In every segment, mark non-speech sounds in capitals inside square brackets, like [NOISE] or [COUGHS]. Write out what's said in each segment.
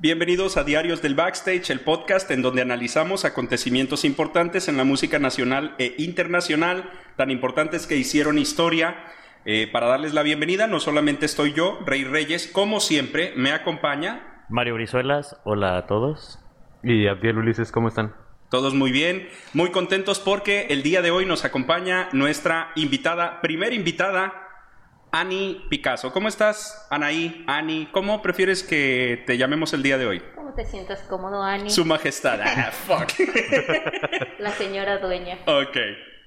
Bienvenidos a Diarios del Backstage, el podcast en donde analizamos acontecimientos importantes en la música nacional e internacional, tan importantes que hicieron historia. Eh, para darles la bienvenida, no solamente estoy yo, Rey Reyes, como siempre, me acompaña. Mario Brizuelas, hola a todos. Y Abdiel Ulises, ¿cómo están? Todos muy bien, muy contentos porque el día de hoy nos acompaña nuestra invitada, primera invitada, Ani Picasso. ¿Cómo estás, Anaí? Ani, ¿cómo prefieres que te llamemos el día de hoy? ¿Cómo te sientas cómodo, Ani? Su majestad. Ah, [LAUGHS] fuck. [LAUGHS] La señora dueña. ok.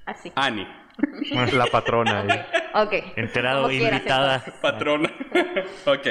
Así. Ani, [LAUGHS] La patrona. ahí. Ok. Enterado, invitada. patrona. ok,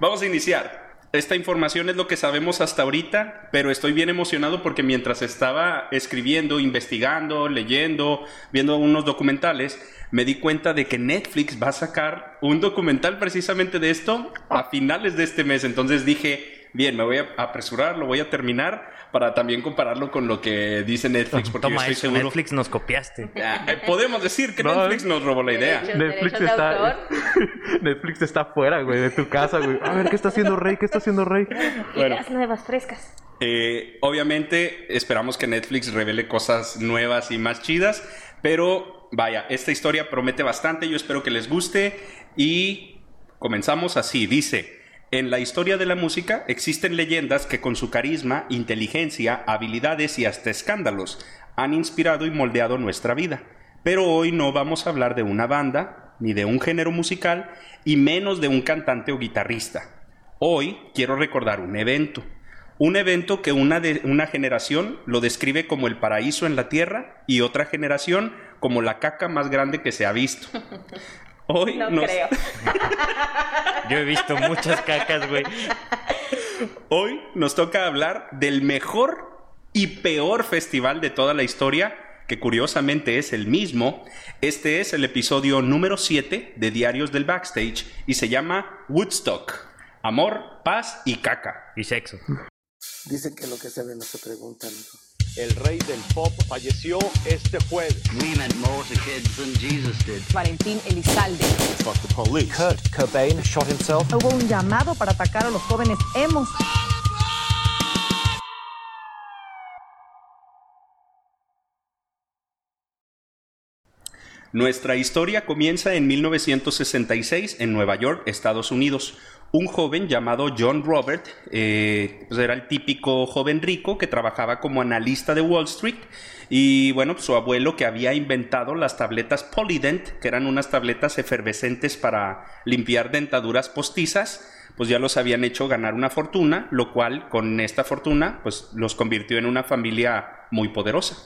vamos a iniciar. Esta información es lo que sabemos hasta ahorita, pero estoy bien emocionado porque mientras estaba escribiendo, investigando, leyendo, viendo unos documentales, me di cuenta de que Netflix va a sacar un documental precisamente de esto a finales de este mes. Entonces dije, bien, me voy a apresurar, lo voy a terminar para también compararlo con lo que dice Netflix, porque yo estoy eso, seguro. Netflix nos copiaste. [LAUGHS] Ah, eh, podemos decir que No, Netflix nos robó la idea. Derecho. Netflix derechos de está. Netflix está afuera, [LAUGHS] güey, de tu casa, güey. A ver, ¿qué está haciendo Rey? ¿Qué está haciendo Rey? Bueno. Ideas nuevas, frescas. Eh, obviamente esperamos que Netflix revele cosas nuevas y más chidas, pero vaya, esta historia promete bastante, yo espero que les guste y comenzamos así, dice, en la historia de la música existen leyendas que con su carisma, inteligencia, habilidades y hasta escándalos han inspirado y moldeado nuestra vida. Pero hoy no vamos a hablar de una banda, ni de un género musical, y menos de un cantante o guitarrista. Hoy quiero recordar un evento. Un evento que una, de, una generación lo describe como el paraíso en la tierra y otra generación como la caca más grande que se ha visto. [LAUGHS] Hoy No nos, creo. [LAUGHS] Yo he visto muchas cacas, güey. hoy nos toca hablar del mejor y peor festival de toda la historia, que curiosamente es el mismo. Este es el episodio número 7 de Diarios del Backstage y se llama Woodstock. Amor, paz y caca. Y sexo. Dicen que lo que se ve no se pregunta. El rey del pop falleció este jueves. We meant more to kids than Jesus did. Valentín Elizalde. Kurt Cobain shot himself. Hubo un llamado para atacar a los jóvenes hemos. Nuestra historia comienza en 1966 en Nueva York, Estados Unidos. Un joven llamado John Robert, eh, pues era el típico joven rico que trabajaba como analista de Wall Street y bueno, su abuelo que había inventado las tabletas Polydent, que eran unas tabletas efervescentes para limpiar dentaduras postizas, pues ya los habían hecho ganar una fortuna, lo cual con esta fortuna pues los convirtió en una familia muy poderosa.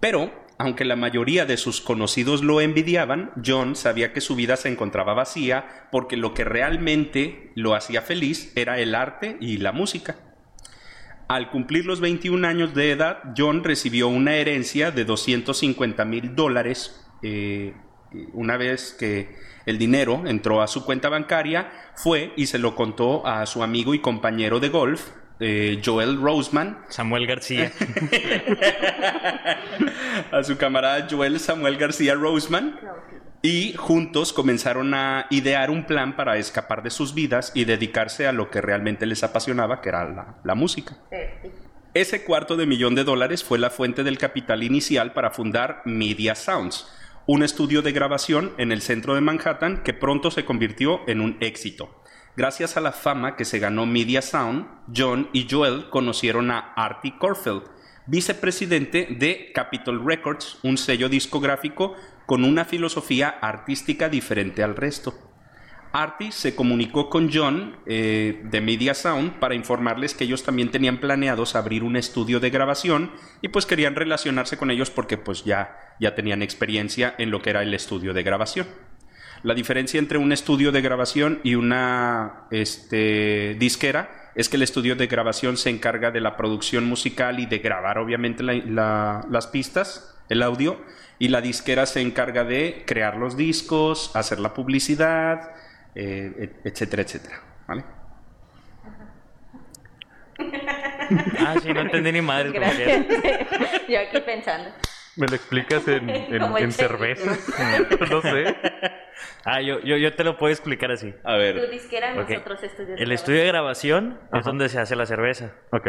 Pero, aunque la mayoría de sus conocidos lo envidiaban, John sabía que su vida se encontraba vacía porque lo que realmente lo hacía feliz era el arte y la música. Al cumplir los 21 años de edad, John recibió una herencia de 250 mil dólares. eh, una vez que el dinero entró a su cuenta bancaria, fue y se lo contó a su amigo y compañero de golf, eh, Joel Roseman, Samuel García. [LAUGHS] a su camarada Joel Samuel García Roseman y juntos comenzaron a idear un plan para escapar de sus vidas y dedicarse a lo que realmente les apasionaba, que era la, la música. Ese cuarto de millón de dólares fue la fuente del capital inicial para fundar Media Sounds, un estudio de grabación en el centro de Manhattan que pronto se convirtió en un éxito. Gracias a la fama que se ganó Media Sound, John y Joel conocieron a Artie Corfield, vicepresidente de Capitol Records, un sello discográfico con una filosofía artística diferente al resto. Artie se comunicó con John eh, de Media Sound para informarles que ellos también tenían planeados abrir un estudio de grabación y pues querían relacionarse con ellos porque pues ya, ya tenían experiencia en lo que era el estudio de grabación. La diferencia entre un estudio de grabación y una este, disquera es que el estudio de grabación se encarga de la producción musical y de grabar obviamente la- la- las pistas, el audio, y la disquera se encarga de crear los discos, hacer la publicidad, eh, et- etcétera, etcétera. ¿vale? Ah, sí, no entendí ni madre. [LAUGHS] Yo aquí pensando. ¿Me lo explicas en, en- en cerveza? [LAUGHS] no sé. Ah, yo, yo, yo te lo puedo explicar así. A Tu ver. disquera, Ok. nosotros estudios. El estudio de grabación Ajá. es donde se hace la cerveza. Ok.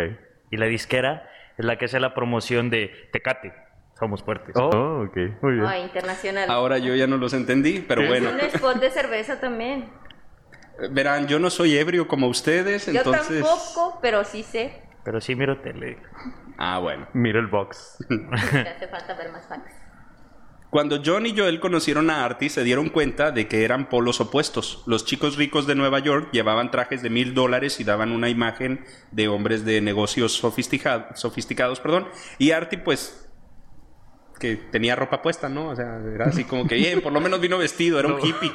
Y la disquera es la que hace la promoción de Tecate. Somos fuertes. Oh, ok. Muy bien. Ah, internacional. Ahora yo ya no los entendí, pero ¿Qué? bueno. Un spot de cerveza también. Verán, yo no soy ebrio como ustedes, Yo entonces. tampoco, pero sí sé. Pero sí miro tele. Ah, bueno. Mira el box. [LAUGHS] [LAUGHS] Hace falta ver más facts. Cuando John y Joel conocieron a Artie, se dieron cuenta de que eran polos opuestos. Los chicos ricos de Nueva York llevaban trajes de mil dólares y daban una imagen de hombres de negocios sofistica- sofisticados, perdón. Y Artie, pues, que tenía ropa puesta, ¿no? O sea, era así como que bien, por lo menos vino vestido, era un hippie.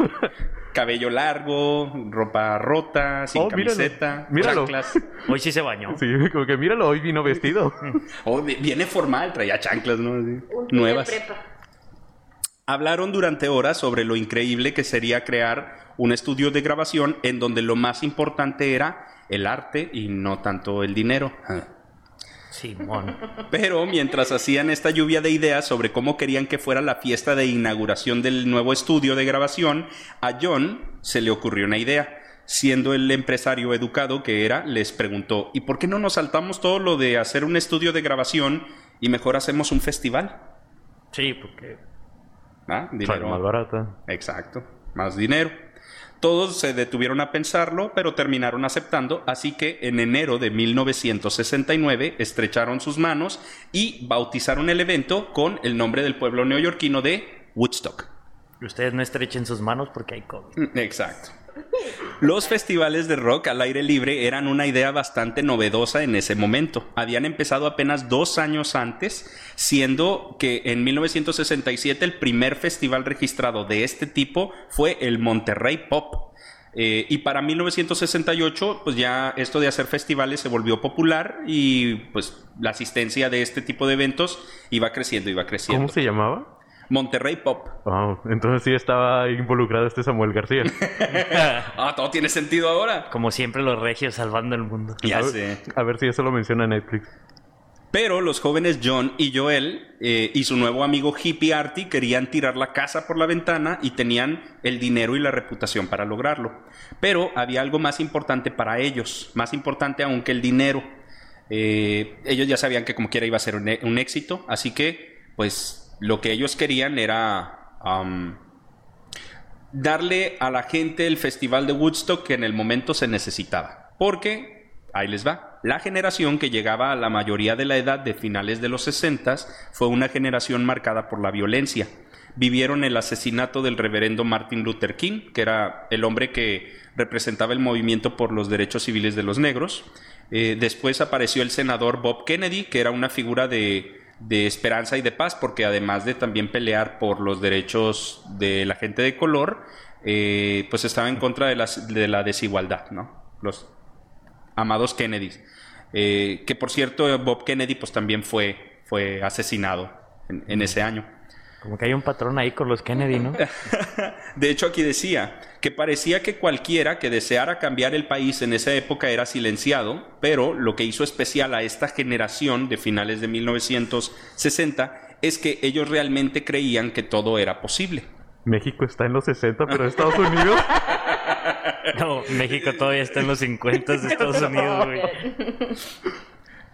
Cabello largo, ropa rota, sin Oh, camiseta, Míralo. chanclas. Hoy sí se bañó. Sí, como que míralo, hoy vino vestido. [LAUGHS] Oh, vi- viene formal, traía chanclas, ¿no? Así, Un tío nuevas. de prepa. Hablaron durante horas sobre lo increíble que sería crear un estudio de grabación en donde lo más importante era el arte y no tanto el dinero. Simón. Pero mientras hacían esta lluvia de ideas sobre cómo querían que fuera la fiesta de inauguración del nuevo estudio de grabación, a John se le ocurrió una idea. Siendo el empresario educado que era, les preguntó, ¿y por qué no nos saltamos todo lo de hacer un estudio de grabación y mejor hacemos un festival? Sí, porque ¿Ah? Dinero. más barata. Exacto, más dinero. Todos se detuvieron a pensarlo, pero terminaron aceptando, así que en enero de 1969 estrecharon sus manos y bautizaron el evento con el nombre del pueblo neoyorquino de Woodstock. ustedes no estrechen sus manos porque hay COVID. Exacto. Los festivales de rock al aire libre eran una idea bastante novedosa en ese momento. Habían empezado apenas dos años antes, siendo que en 1967 el primer festival registrado de este tipo fue el Monterrey Pop. Eh, y para 1968, pues ya esto de hacer festivales se volvió popular y pues la asistencia de este tipo de eventos iba creciendo, iba creciendo. ¿Cómo se llamaba? Monterrey Pop. Oh, entonces sí estaba involucrado este Samuel García. [LAUGHS] Ah, todo tiene sentido ahora. Como siempre los regios salvando el mundo. Ya a, ver, sé. a ver si eso lo menciona Netflix. Pero los jóvenes John y Joel eh, y su nuevo amigo hippie Artie querían tirar la casa por la ventana y tenían el dinero y la reputación para lograrlo. Pero había algo más importante para ellos, más importante aún que el dinero. Eh, ellos ya sabían que como quiera iba a ser un, un éxito, así que pues lo que ellos querían era am, darle a la gente el festival de Woodstock que en el momento se necesitaba. Porque, ahí les va, la generación que llegaba a la mayoría de la edad de finales de los 60 fue una generación marcada por la violencia. Vivieron el asesinato del reverendo Martin Luther King, que era el hombre que representaba el movimiento por los derechos civiles de los negros. Eh, después apareció el senador Bob Kennedy, que era una figura de, de esperanza y de paz, porque además de también pelear por los derechos de la gente de color, eh, pues estaba en contra de, las- de la desigualdad, ¿no? Los amados Kennedys. Eh, que por cierto, Bob Kennedy pues también fue, fue asesinado en, en ese año. Como que hay un patrón ahí con los Kennedy, ¿no? [LAUGHS] De hecho, aquí decía que parecía que cualquiera que deseara cambiar el país en esa época era silenciado, pero lo que hizo especial a esta generación de finales de 1960 es que ellos realmente creían que todo era posible. México está en los 60, pero Estados Unidos. [LAUGHS] No, México todavía está en los 50 de Estados Unidos, güey. [LAUGHS]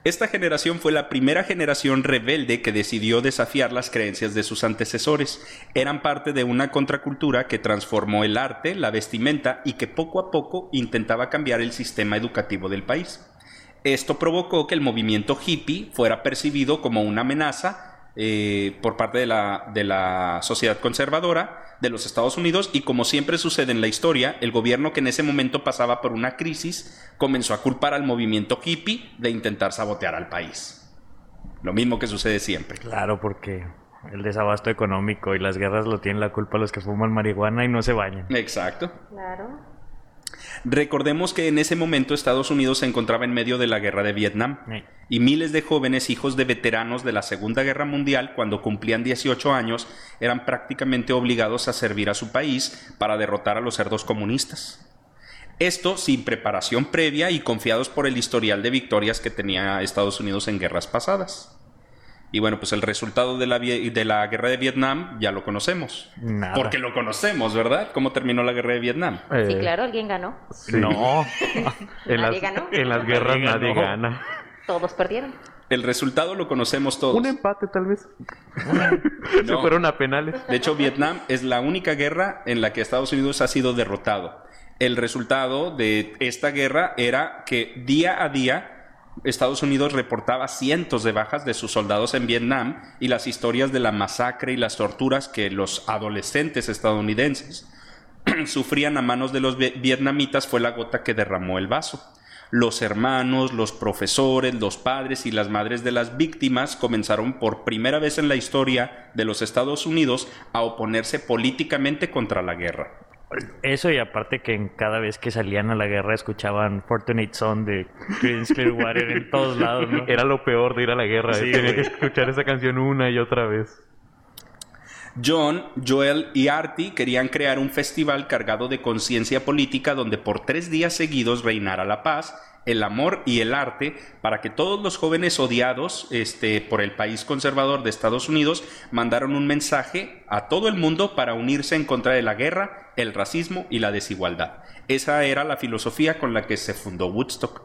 Esta generación fue la primera generación rebelde que decidió desafiar las creencias de sus antecesores. Eran parte de una contracultura que transformó el arte, la vestimenta y que poco a poco intentaba cambiar el sistema educativo del país. Esto provocó que el movimiento hippie fuera percibido como una amenaza eh, por parte de la, de la sociedad conservadora de los Estados Unidos y como siempre sucede en la historia, el gobierno que en ese momento pasaba por una crisis comenzó a culpar al movimiento hippie de intentar sabotear al país. Lo mismo que sucede siempre. Claro, porque el desabasto económico y las guerras lo tienen la culpa los que fuman marihuana y no se bañan. Exacto. Claro. Recordemos que en ese momento Estados Unidos se encontraba en medio de la guerra de Vietnam Sí. y miles de jóvenes hijos de veteranos de la Segunda Guerra Mundial, cuando cumplían 18 años, eran prácticamente obligados a servir a su país para derrotar a los cerdos comunistas. Esto sin preparación previa y confiados por el historial de victorias que tenía Estados Unidos en guerras pasadas. Y bueno, pues el resultado de la, de la guerra de Vietnam ya lo conocemos. Nada. Porque lo conocemos, ¿verdad? ¿Cómo terminó la guerra de Vietnam? Sí, Eh, claro, alguien ganó. sí. No. [LAUGHS] En las, Nadie ganó. en las guerras Nadie gana. Todos perdieron. El resultado lo conocemos todos. Un empate, tal vez. [LAUGHS] Se No. fueron a penales. De hecho, Vietnam es la única guerra en la que Estados Unidos ha sido derrotado. El resultado de esta guerra era que día a día Estados Unidos reportaba cientos de bajas de sus soldados en Vietnam y las historias de la masacre y las torturas que los adolescentes estadounidenses [CLEARS THROAT] sufrían a manos de los vi- vietnamitas fue la gota que derramó el vaso. Los hermanos, los profesores, los padres y las madres de las víctimas comenzaron por primera vez en la historia de los Estados Unidos a oponerse políticamente contra la guerra. Eso y aparte que en cada vez que salían a la guerra escuchaban Fortunate Son de Creedence Clearwater en todos lados, ¿no? Era lo peor de ir a la guerra. Sí. Tenía que escuchar esa canción una y otra vez. John, Joel y Artie querían crear un festival cargado de conciencia política donde por tres días seguidos reinara la paz, el amor y el arte para que todos los jóvenes odiados este, por el país conservador de Estados Unidos mandaron un mensaje a todo el mundo para unirse en contra de la guerra, el racismo y la desigualdad. Esa era la filosofía con la que se fundó Woodstock.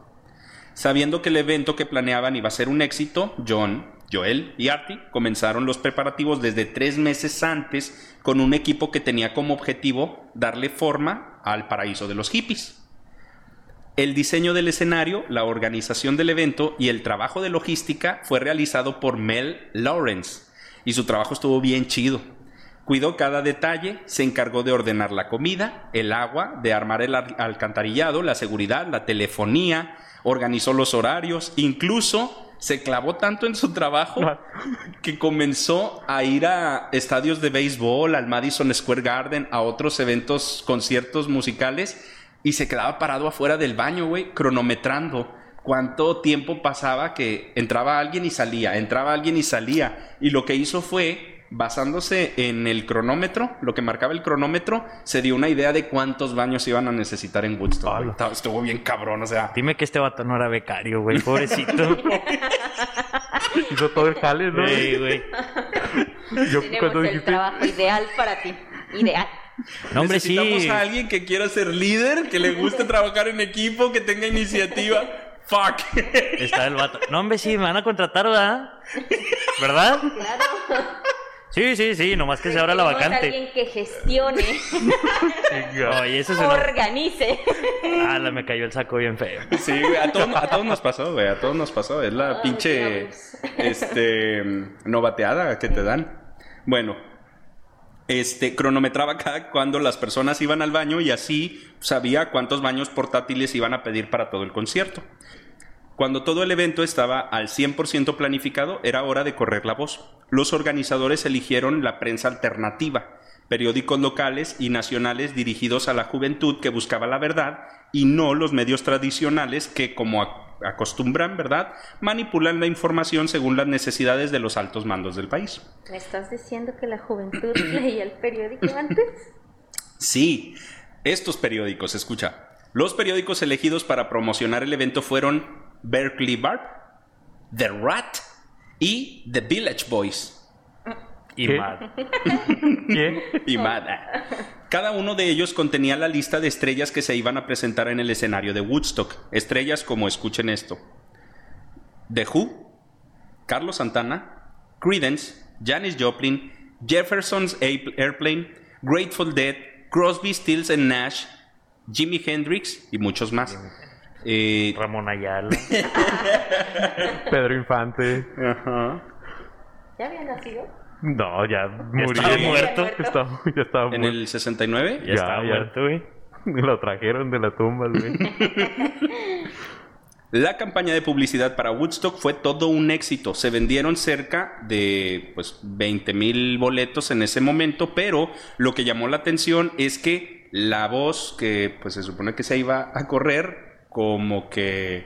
Sabiendo que el evento que planeaban iba a ser un éxito, John, Joel y Artie comenzaron los preparativos desde tres meses antes con un equipo que tenía como objetivo darle forma al paraíso de los hippies. El diseño del escenario, la organización del evento y el trabajo de logística fue realizado por Mel Lawrence y su trabajo estuvo bien chido. Cuidó cada detalle, se encargó de ordenar la comida, el agua, de armar el al- alcantarillado, la seguridad, la telefonía, organizó los horarios, incluso se clavó tanto en su trabajo que comenzó a ir a estadios de béisbol, al Madison Square Garden, a otros eventos, conciertos musicales y se quedaba parado afuera del baño, güey, cronometrando cuánto tiempo pasaba que entraba alguien y salía, entraba alguien y salía. Y lo que hizo fue, basándose en el cronómetro, lo que marcaba el cronómetro, se dio una idea de cuántos baños iban a necesitar en Woodstock. Estuvo bien cabrón, o sea. Dime que este vato no era becario, güey, pobrecito. [LAUGHS] Hizo todo el jale, ¿no? Güey, güey. Yo Tenemos cuando el dijiste... trabajo ideal para ti. Ideal. No, hombre, sí. Necesitamos a alguien que quiera ser líder, que le guste trabajar en equipo, que tenga iniciativa. Fuck. Está el vato. No, hombre, sí, me van a contratar, ¿verdad? ¿Verdad? Claro. Sí, sí, sí, nomás que se abra la vacante. alguien que gestione, [LAUGHS] Oye, eso se lo... organice. Ah, la me cayó el saco bien feo. Sí, güey, a todos, a todos nos pasó, güey, a todos nos pasó. Es la Ay, pinche, diablos. este, novateada que te dan. Bueno, este, cronometraba cada cuando las personas iban al baño y así sabía cuántos baños portátiles iban a pedir para todo el concierto. Cuando todo el evento estaba al 100% planificado, era hora de correr la voz. Los organizadores eligieron la prensa alternativa, periódicos locales y nacionales dirigidos a la juventud que buscaba la verdad y no los medios tradicionales que, como acostumbran, ¿verdad?, manipulan la información según las necesidades de los altos mandos del país. ¿Me estás diciendo que la juventud [COUGHS] leía el periódico [COUGHS] antes? Sí, estos periódicos, escucha. Los periódicos elegidos para promocionar el evento fueron Berkeley Barb, The Rat y The Village Boys. Y. [LAUGHS] Y Mad. Cada uno de ellos contenía la lista de estrellas que se iban a presentar en el escenario de Woodstock. Estrellas como, escuchen esto: The Who, Carlos Santana, Credence, Janis Joplin, Jefferson's Airplane, Grateful Dead, Crosby, Stills and Nash, Jimi Hendrix y muchos más. Eh, Ramón Ayala. [LAUGHS] Pedro Infante. ajá. ¿Ya había nacido? No, ya murió. estaba muerto. Estaba- ya estaba En muerto. el 69. Ya, Ya, estaba ya. muerto, güey. [LAUGHS] Lo trajeron de la tumba, güey. [LAUGHS] La campaña de publicidad para Woodstock fue todo un éxito. Se vendieron cerca de pues, 20 mil boletos en ese momento, pero lo que llamó la atención es que la voz que pues, se supone que se iba a correr, como que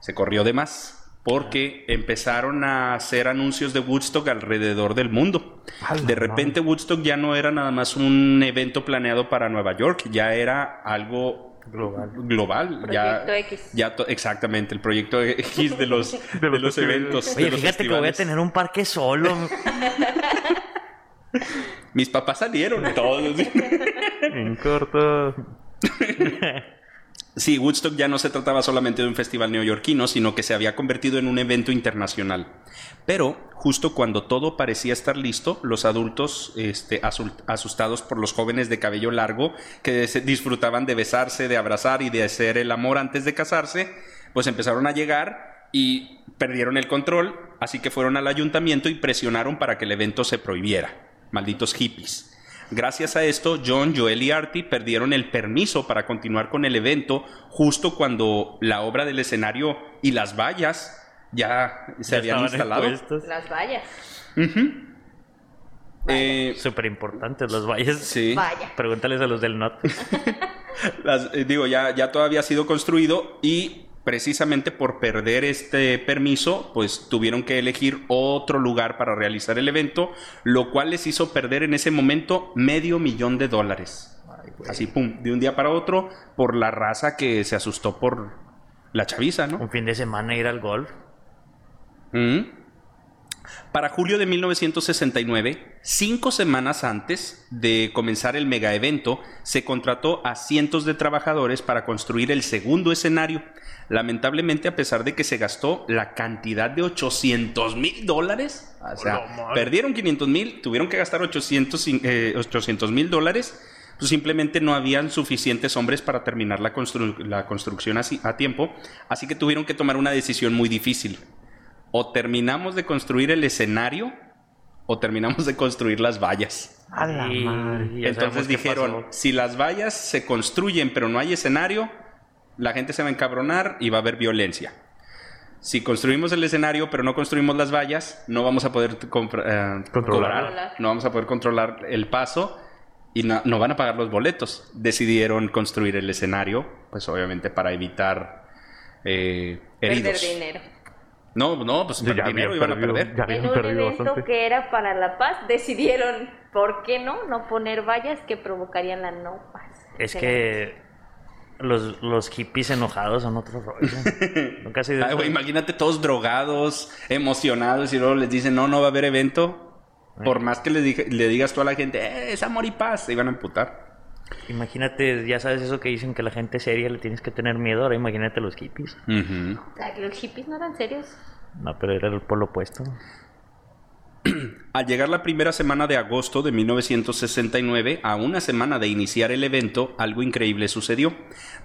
se corrió de más. Porque empezaron a hacer anuncios de Woodstock alrededor del mundo. De repente Woodstock ya no era nada más un evento planeado para Nueva York, ya era algo Global. global. ya, Proyecto X. ya exactamente, el proyecto X de los, [LAUGHS] de los eventos. de Oye, los fíjate que voy a tener un parque solo. Mis papás salieron todos. [LAUGHS] En corto. [LAUGHS] Sí, Woodstock ya no se trataba solamente de un festival neoyorquino, sino que se había convertido en un evento internacional. Pero justo cuando todo parecía estar listo, los adultos, este, asustados por los jóvenes de cabello largo que disfrutaban de besarse, de abrazar y de hacer el amor antes de casarse, pues empezaron a llegar y perdieron el control, así que fueron al ayuntamiento y presionaron para que el evento se prohibiera. Malditos hippies. Gracias a esto, John, Joel y Artie perdieron el permiso para continuar con el evento justo cuando la obra del escenario y las vallas ya se Ya habían instalado. expuestos. Las vallas. Eh, Súper importantes los valles. sí. Vaya. Pregúntales a los del norte. [LAUGHS] Las- eh, digo, ya, ya todo había sido construido y precisamente por perder este permiso, pues tuvieron que elegir otro lugar para realizar el evento, lo cual les hizo perder en ese momento medio millón de dólares. Así, pum, de un día para otro, por la raza que se asustó por la chaviza, ¿no? Un fin de semana ir al golf. Mm. Para julio de 1969, cinco semanas antes de comenzar el mega evento, se contrató a cientos de trabajadores para construir el segundo escenario. Lamentablemente, a pesar de que se gastó la cantidad de 800 mil dólares, o sea, perdieron 500 mil, tuvieron que gastar 800 mil dólares, pues simplemente no habían suficientes hombres para terminar la, constru- la construcción así- a tiempo, así que tuvieron que tomar una decisión muy difícil o terminamos de construir el escenario o terminamos de construir las vallas. A la madre. Entonces dijeron, si las vallas se construyen pero no hay escenario, la gente se va a encabronar y va a haber violencia. Si construimos el escenario pero no construimos las vallas, no vamos a poder compra- eh, Controlar. no vamos a poder controlar el paso y no, no van a pagar los boletos. Decidieron construir el escenario, pues obviamente para evitar eh, heridos. Perder dinero. No, no, pues Ya dinero iban a perdido- perder. Ya En un evento bastante. que era para la paz, decidieron, ¿por qué no? No poner vallas que provocarían la no paz. Es que los, los hippies enojados son otro rollo. [LAUGHS] Nunca se Ay, güey, imagínate todos drogados, emocionados y luego les dicen, no, no va a haber evento. Por más que le, dije- le digas tú a la gente, eh, es amor y paz, se iban a emputar. Imagínate, ya sabes eso que dicen que la gente seria le tienes que tener miedo. Ahora imagínate los hippies. Ujú. O sea, que los hippies no eran serios. No, pero era el polo opuesto. [CLEARS THROAT] Al llegar la primera semana de agosto de 1969, a una semana de iniciar el evento, algo increíble sucedió.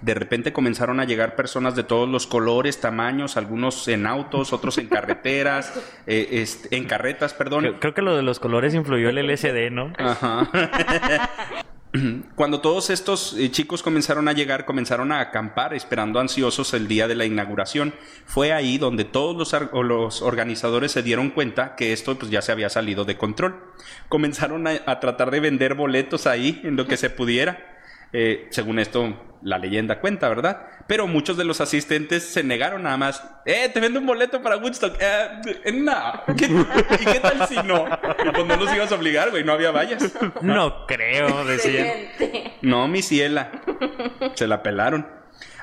De repente comenzaron a llegar personas de todos los colores, tamaños, algunos en autos, otros en carreteras, [LAUGHS] eh, este, en carretas, perdón. Creo, creo que lo de los colores influyó el LSD, ¿no? Ajá. [LAUGHS] [LAUGHS] [CLEARS THROAT] Cuando todos estos eh, chicos comenzaron a llegar, comenzaron a acampar esperando ansiosos el día de la inauguración. Fue ahí donde todos los, organizadores se dieron cuenta que esto pues, ya se había salido de control. Comenzaron a tratar de vender boletos ahí en lo que se pudiera. Eh, según esto, la leyenda cuenta, ¿verdad? Pero muchos de los asistentes se negaron nada más. ¡Eh, te vendo un boleto para Woodstock! Eh, no. [LAUGHS] ¿Qué- ¿Y qué tal si no? Y pues no los ibas a obligar, güey, no había vallas. No creo, decían. No, mi ciela. Se la pelaron.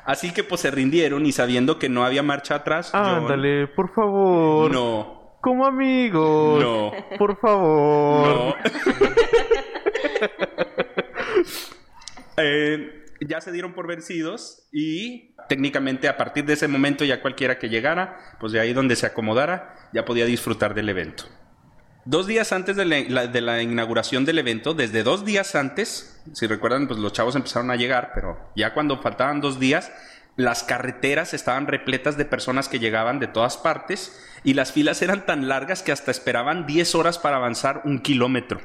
Así que pues se rindieron y sabiendo que no había marcha atrás, Ándale, por favor. No, Como amigos. no, Por favor. no. [LAUGHS] Eh, ya se dieron por vencidos y técnicamente a partir de ese momento ya cualquiera que llegara, pues de ahí donde se acomodara, ya podía disfrutar del evento. Dos días antes de la, de la inauguración del evento, desde dos días antes, si recuerdan, pues los chavos empezaron a llegar, pero ya cuando faltaban dos días, las carreteras estaban repletas de personas que llegaban de todas partes y las filas eran tan largas que hasta esperaban 10 horas para avanzar un kilómetro.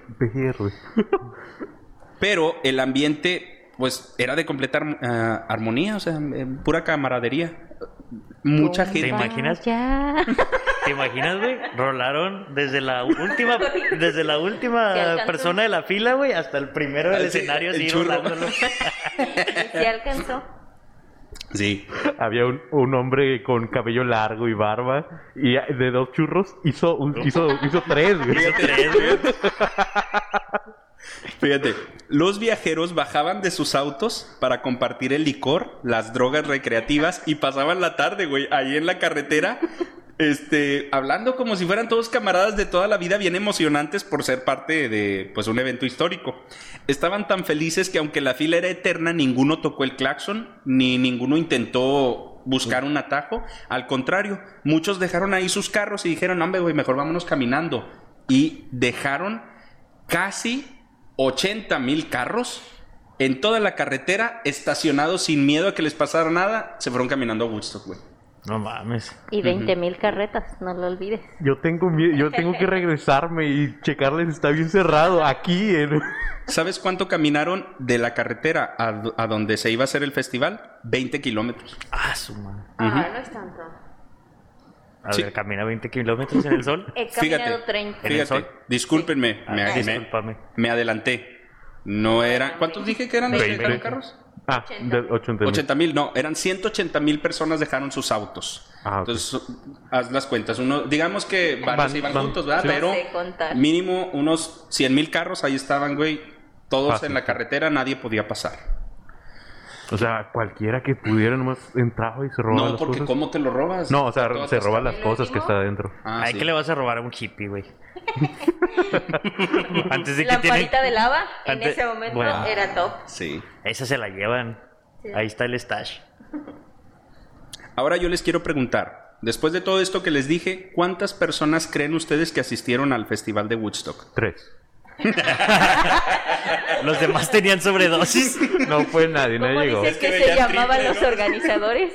Pero el ambiente, pues, era de completa arm- ah, armonía, o sea, eh, pura camaradería. Mucha ¿Te gente. imaginas? Ya. [LAUGHS] ¿Te imaginas, güey? Rolaron desde la última, desde la última persona de la fila, güey, hasta el primero del Ah, sí, escenario, así rolándolo. [LAUGHS] Y se alcanzó. Sí. Había un, un hombre con cabello largo y barba. Y de dos churros hizo, un- hizo, hizo tres, güey. Hizo tres, güey. [LAUGHS] Fíjate, los viajeros bajaban de sus autos para compartir el licor, las drogas recreativas y pasaban la tarde, güey, ahí en la carretera, este, hablando como si fueran todos camaradas de toda la vida, bien emocionantes por ser parte de, pues, un evento histórico. Estaban tan felices que aunque la fila era eterna, ninguno tocó el claxon, ni ninguno intentó buscar un atajo. Al contrario, muchos dejaron ahí sus carros y dijeron, hombre, güey, mejor vámonos caminando. Y dejaron casi 80 mil carros en toda la carretera, estacionados sin miedo a que les pasara nada, se fueron caminando a Woodstock, güey. No mames. Y 20 mil carretas, no lo olvides. Yo tengo mie- yo tengo que [LAUGHS] regresarme y checarles está bien cerrado aquí en [LAUGHS] ¿Sabes cuánto caminaron de la carretera a, a donde se iba a hacer el festival? 20 kilómetros. Ah, su madre. Ah, no es tanto. A Sí. ver, camina 20 kilómetros en el sol. [LAUGHS] He caminado Fíjate, 30. ¿En el Fíjate, sol? discúlpenme, Ah, me, me- discúlpame. me adelanté. No eran. ¿Cuántos dije que eran los que 20. dejaron carros? Ah, de 80 mil. 80 mil, no, eran 180 mil personas dejaron sus autos. Ah, ok. Entonces, haz las cuentas. Uno, digamos que varios Van- iban van- juntos, ¿verdad? sí. Pero No sé contar. mínimo unos 100 mil carros ahí estaban, güey. Todos Fácil. en la carretera, nadie podía pasar. O sea, cualquiera que pudiera nomás entraba y se robaba No, las porque cosas. ¿cómo te lo robas? No, o sea, se roba atascado. las ¿El cosas que está adentro. Ah, Ay, sí. ¿qué le vas a robar a un hippie, güey? [LAUGHS] Antes de que Lamparita tienen... de lava, en Antes- ese momento Bueno. era top. Sí. Esa se la llevan. Sí. Ahí está el stash. Ahora yo les quiero preguntar, después de todo esto que les dije, ¿cuántas personas creen ustedes que asistieron al festival de Woodstock? Tres. [LAUGHS] Los demás tenían sobredosis. No fue nadie, ¿Cómo nadie llegó. dices que que se llamaban los ¿no? organizadores?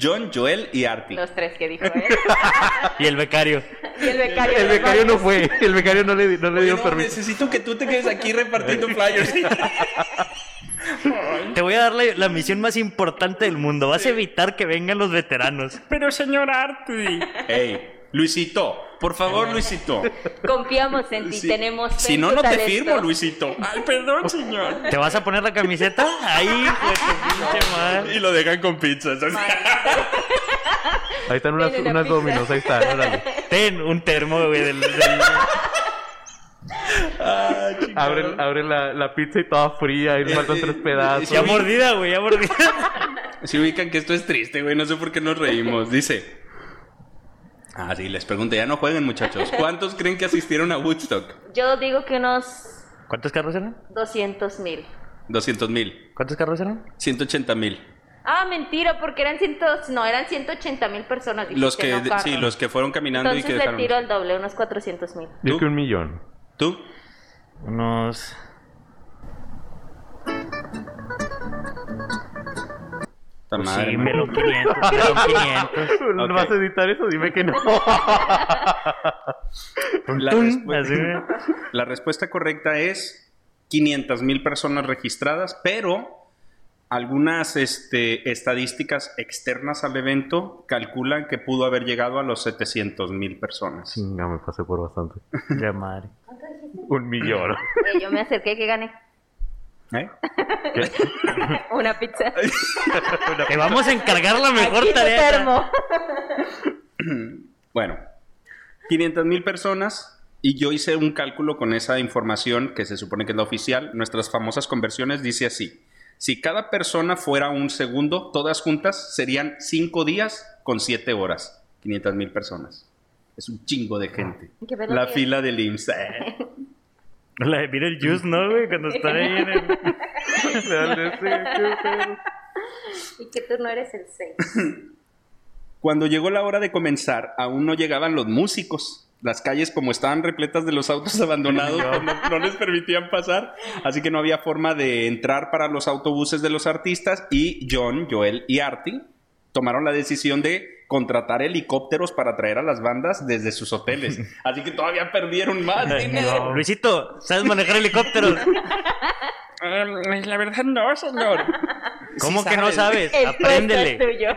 John, Joel y Artie. Los tres que dijo él. [LAUGHS] y el becario. Y el becario. El becario no fue, el becario no le, no le Oye, dio no, permiso. necesito que tú te quedes aquí repartiendo flyers. [LAUGHS] Te voy a dar la, la misión más importante del mundo. Vas a evitar que vengan los veteranos. Pero señor Artie. Ey, Luisito, por favor, Luisito. [LAUGHS] Confiamos en ti, Si- tenemos Si no, no te talento. firmo, Luisito. Ay, perdón, señor. ¿Te vas a poner la camiseta? [LAUGHS] Ahí, pues, pinche madre. Y lo dejan con pizzas. [LAUGHS] Ahí están unas, una dominos, ahí están, órale. Ten un termo, güey, del, del-. Abre, abre la, la pizza y toda fría, y le faltan tres pedazos. Ya mordida, güey, ya mordida. Si ubican que esto es triste, güey, no sé por qué nos reímos. Dice. Ah, sí, les pregunto, ya no jueguen, muchachos. [LAUGHS] ¿Cuántos creen que asistieron a Woodstock? Yo digo que unos ¿Cuántos carros eran? 200 mil. 200 mil. ¿Cuántos carros eran? 180 mil. Ah, mentira, porque eran cientos, no, eran 180 mil personas. Los que, no sí, los que fueron caminando Entonces y que le dejaron. tiro al doble, unos 400 mil. Yo que un millón. ¿Tú? Unos. Pues madre, sí, melón 500, [LAUGHS] melón 500. ¿No vas a editar eso? Dime que no. [LAUGHS] [LAUGHS] La, respuesta correcta es 500 mil personas registradas, pero algunas este, estadísticas externas al evento calculan que pudo haber llegado a los 700 mil personas. Chinga, me pasé por bastante. Ya madre. Un millón. Yo me acerqué que gané ¿Eh? [LAUGHS] una pizza. [LAUGHS] Te vamos a encargar la mejor Aquí tarea. termo. [CLEARS THROAT] Bueno, 500 mil personas y yo hice un cálculo con esa información que se supone que es la oficial. Nuestras famosas conversiones dice así. Si cada persona fuera un segundo, todas juntas serían 5 días con 7 horas. 500 mil personas. Es un chingo de gente. La fila del IMSS. [LAUGHS] La de Mira el Juice, ¿no, güey? Cuando [LAUGHS] están ahí en el... [LAUGHS] Y que tú no eres el 6. Cuando llegó la hora de comenzar, aún no llegaban los músicos. Las calles, como estaban repletas de los autos [LAUGHS] abandonados, pues no, no les permitían pasar. Así que no había forma de entrar para los autobuses de los artistas. Y John, Joel y Artie tomaron la decisión de contratar helicópteros para traer a las bandas desde sus hoteles. [LAUGHS] Así que todavía perdieron más dinero. Luisito, ¿sabes manejar helicópteros? Eh, la verdad no, señor. ¿Cómo Sí que no sabes. El Apréndele. es tuyo.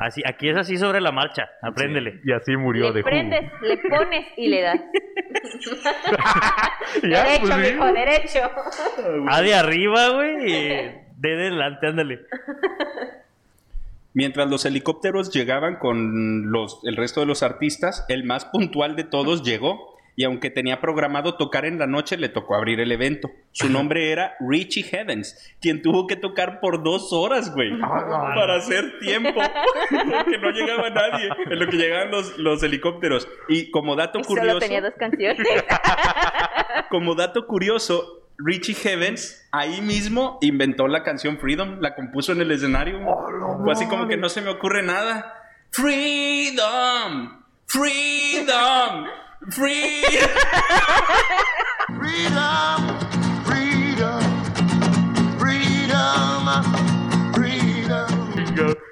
Así, aquí es así sobre la marcha. Apréndele. Y así murió Le de jugo. prendes, le pones y le das. [LAUGHS] Ya, derecho, pues sí. mijo, derecho. A de arriba, güey. De delante, ándale. Mientras los helicópteros llegaban con los, el resto de los artistas, el más puntual de todos llegó y aunque tenía programado tocar en la noche, le tocó abrir el evento. Su nombre era Richie Heavens, quien tuvo que tocar por dos horas, güey, para hacer tiempo, [LAUGHS] porque no llegaba nadie, en lo que llegaban los, los helicópteros. Y como dato Y solo curioso, tenía dos canciones. [LAUGHS] como dato curioso, Richie Heavens ahí mismo inventó la canción Freedom, la compuso en el escenario. Fue así como que no se me ocurre nada. Freedom, freedom, freedom.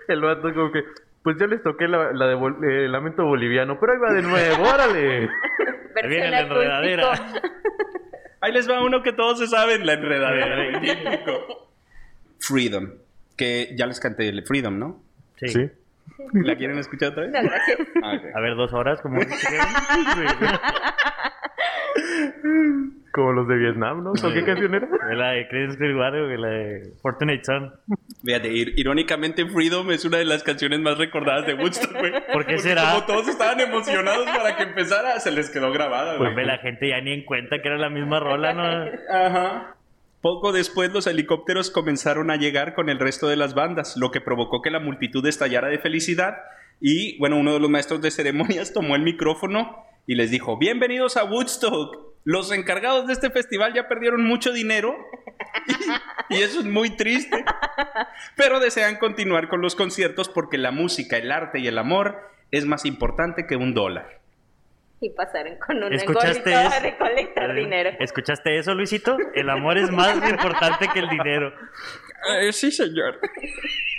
El vato como que, pues yo les toqué la, la de bol- eh, Lamento Boliviano, pero ahí va de nuevo, órale. [LAUGHS] Viene la enredadera. [LAUGHS] Ahí les va uno que todos se saben, la enredadera. [LAUGHS] típico. Freedom, que ya les canté el Freedom, ¿no? Sí. Sí. ¿La quieren escuchar otra vez? No, gracias. Ah. A ver, dos horas, como [LAUGHS] [LAUGHS] Como los de Vietnam, ¿no? ¿O qué canción era? la de Creedence Clearwater, la de Fortunate Son. Fíjate, ir- irónicamente Freedom es una de las canciones más recordadas de Woodstock, güey. [LAUGHS] ¿Por qué Porque será? Como todos estaban emocionados para que empezara, se les quedó grabada, güey. Pues ve, la gente ya ni en cuenta que era la misma rola, ¿no? Ajá. Poco después los helicópteros comenzaron a llegar con el resto de las bandas, lo que provocó que la multitud estallara de felicidad y bueno, uno de los maestros de ceremonias [LAUGHS] tomó el micrófono y les dijo, bienvenidos a Woodstock. Los encargados de este festival ya perdieron mucho dinero y, eso es muy triste, pero desean continuar con los conciertos porque la música, el arte y el amor es más importante que un dólar. Y pasaron con un ¿Escuchaste engolito a eso? recolectar dinero. ¿Escuchaste eso, Luisito? El amor es más [LAUGHS] importante que el dinero. Eh, sí, señor.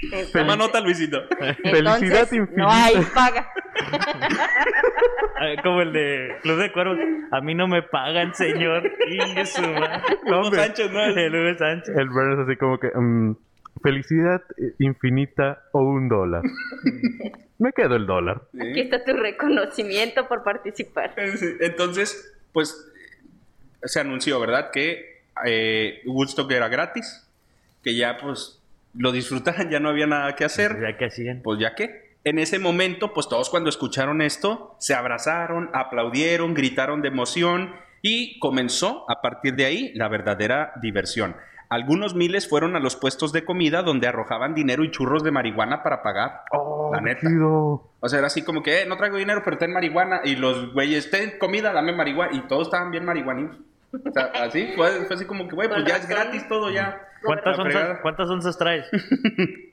Entonces- Toma nota, Luisito. [LAUGHS] Felicidad entonces, infinita. No hay paga. Ah, [LAUGHS] Como el de Club de Cuervos. A mí no me pagan, señor. Ingue su madre. No, Hugo hombre. Sánchez, ¿no? El Hugo Sánchez. El Burns así como que, mm, felicidad eh, infinita o un dólar. [LAUGHS] Me quedo el dólar. Aquí está tu reconocimiento por participar. Sí, Entonces, pues se anunció, ¿verdad? Que eh, Woodstock era gratis, que ya pues lo disfrutaran, ya no había nada que hacer. Ya que hacían. Pues ya que. En ese momento, pues todos cuando escucharon esto, se abrazaron, aplaudieron, gritaron de emoción y comenzó a partir de ahí la verdadera diversión. Algunos miles fueron a los puestos de comida donde arrojaban dinero y churros de marihuana para pagar. Oh, La neta. chido. O sea, era así como que, eh, no traigo dinero, pero ten marihuana. Y los güeyes, ten comida, dame marihuana. Y todos estaban bien marihuanitos. O sea, así, fue, fue así como que, güey, pues ya es gratis todo ya. ¿Cuántas onzas. ¿Cuántas onzas traes? [LAUGHS]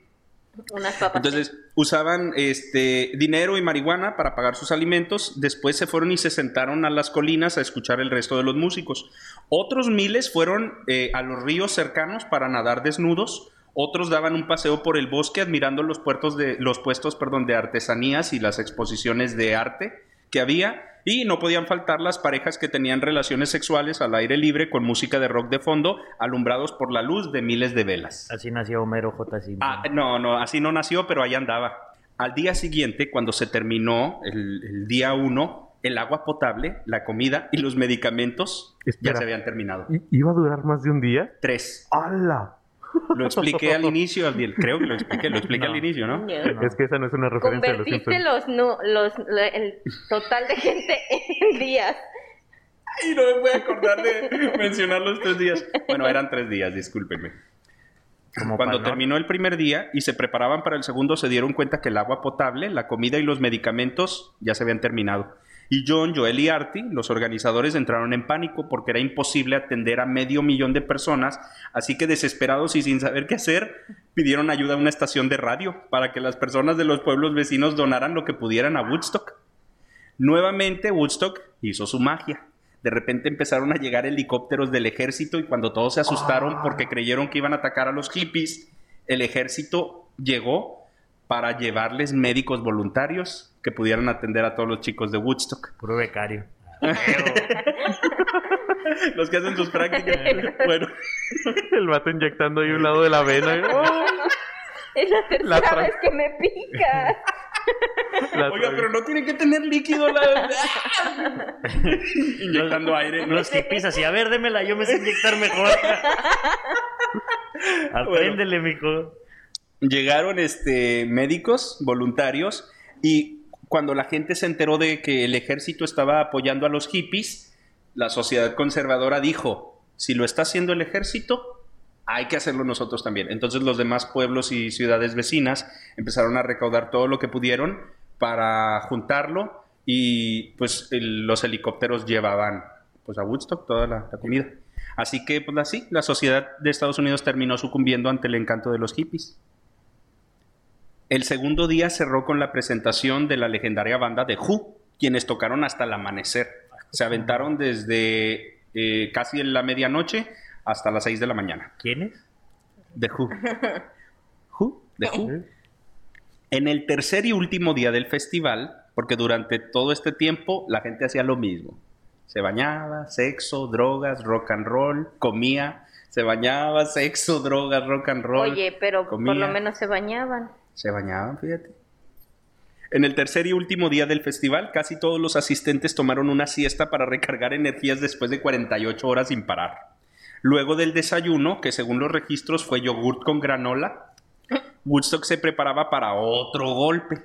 Unas papas. Entonces, usaban este dinero y marihuana para pagar sus alimentos. Después se fueron y se sentaron a las colinas a escuchar el resto de los músicos. Otros miles fueron eh, a los ríos cercanos para nadar desnudos. Otros daban un paseo por el bosque admirando los, puertos de, los puestos perdón, de artesanías y las exposiciones de arte que había. Y no podían faltar las parejas que tenían relaciones sexuales al aire libre con música de rock de fondo, alumbrados por la luz de miles de velas. Así nació Homero J. Simpson. Ah, no, no, así no nació, pero ahí andaba. Al día siguiente, cuando se terminó el, el día uno, el agua potable, la comida y los medicamentos Espera. ya se habían terminado. ¿I- ¿Iba a durar más de un día? Tres. ¡Hala! Lo expliqué al inicio, Abdiel. Creo que lo expliqué, lo expliqué No. al inicio, ¿no? No. Es que esa no es una referencia de los Convertiste los, nu- los, el total de gente en días. Y no me voy a acordar de mencionar los tres días. Bueno, eran tres días, discúlpenme. Como Cuando terminó el primer día y se preparaban para el segundo, se dieron cuenta que el agua potable, la comida y los medicamentos ya se habían terminado. Y John, Joel y Artie, los organizadores, entraron en pánico porque era imposible atender a medio millón de personas, así que desesperados y sin saber qué hacer, pidieron ayuda a una estación de radio para que las personas de los pueblos vecinos donaran lo que pudieran a Woodstock. Nuevamente Woodstock hizo su magia. De repente empezaron a llegar helicópteros del ejército y cuando todos se asustaron porque creyeron que iban a atacar a los hippies, el ejército llegó para llevarles médicos voluntarios que pudieran atender a todos los chicos de Woodstock. Puro becario. [LAUGHS] Los que hacen sus prácticas. [LAUGHS] Bueno, El vato inyectando ahí un lado de la vena. ¡Oh! Es la tercera La vez que me pica. La oiga, pero no tiene que tener líquido la... [LAUGHS] Inyectando aire, ¿no? Los hippies así, a ver, démela, yo me sé inyectar mejor. Apréndele, mijo. Llegaron este, médicos voluntarios y cuando la gente se enteró de que el ejército estaba apoyando a los hippies, la sociedad conservadora dijo, si lo está haciendo el ejército, hay que hacerlo nosotros también. Entonces los demás pueblos y ciudades vecinas empezaron a recaudar todo lo que pudieron para juntarlo y pues los helicópteros llevaban pues a Woodstock toda la, la comida. Así que pues así, la sociedad de Estados Unidos terminó sucumbiendo ante el encanto de los hippies. El segundo día cerró con la presentación de la legendaria banda de Who, quienes tocaron hasta el amanecer. Se aventaron desde eh, casi en la medianoche hasta las 6 de la mañana. ¿Quiénes? The Who. Who? The Who. En el tercer y último día del festival, porque durante todo este tiempo la gente hacía lo mismo. Se bañaba, sexo, drogas, rock and roll, comía, se bañaba, sexo, drogas, rock and roll. Oye, pero por lo menos se bañaban. Se bañaban, fíjate. En el tercer y último día del festival, casi todos los asistentes tomaron una siesta para recargar energías después de 48 horas sin parar. Luego del desayuno, que según los registros fue yogurt con granola, Woodstock se preparaba para otro golpe.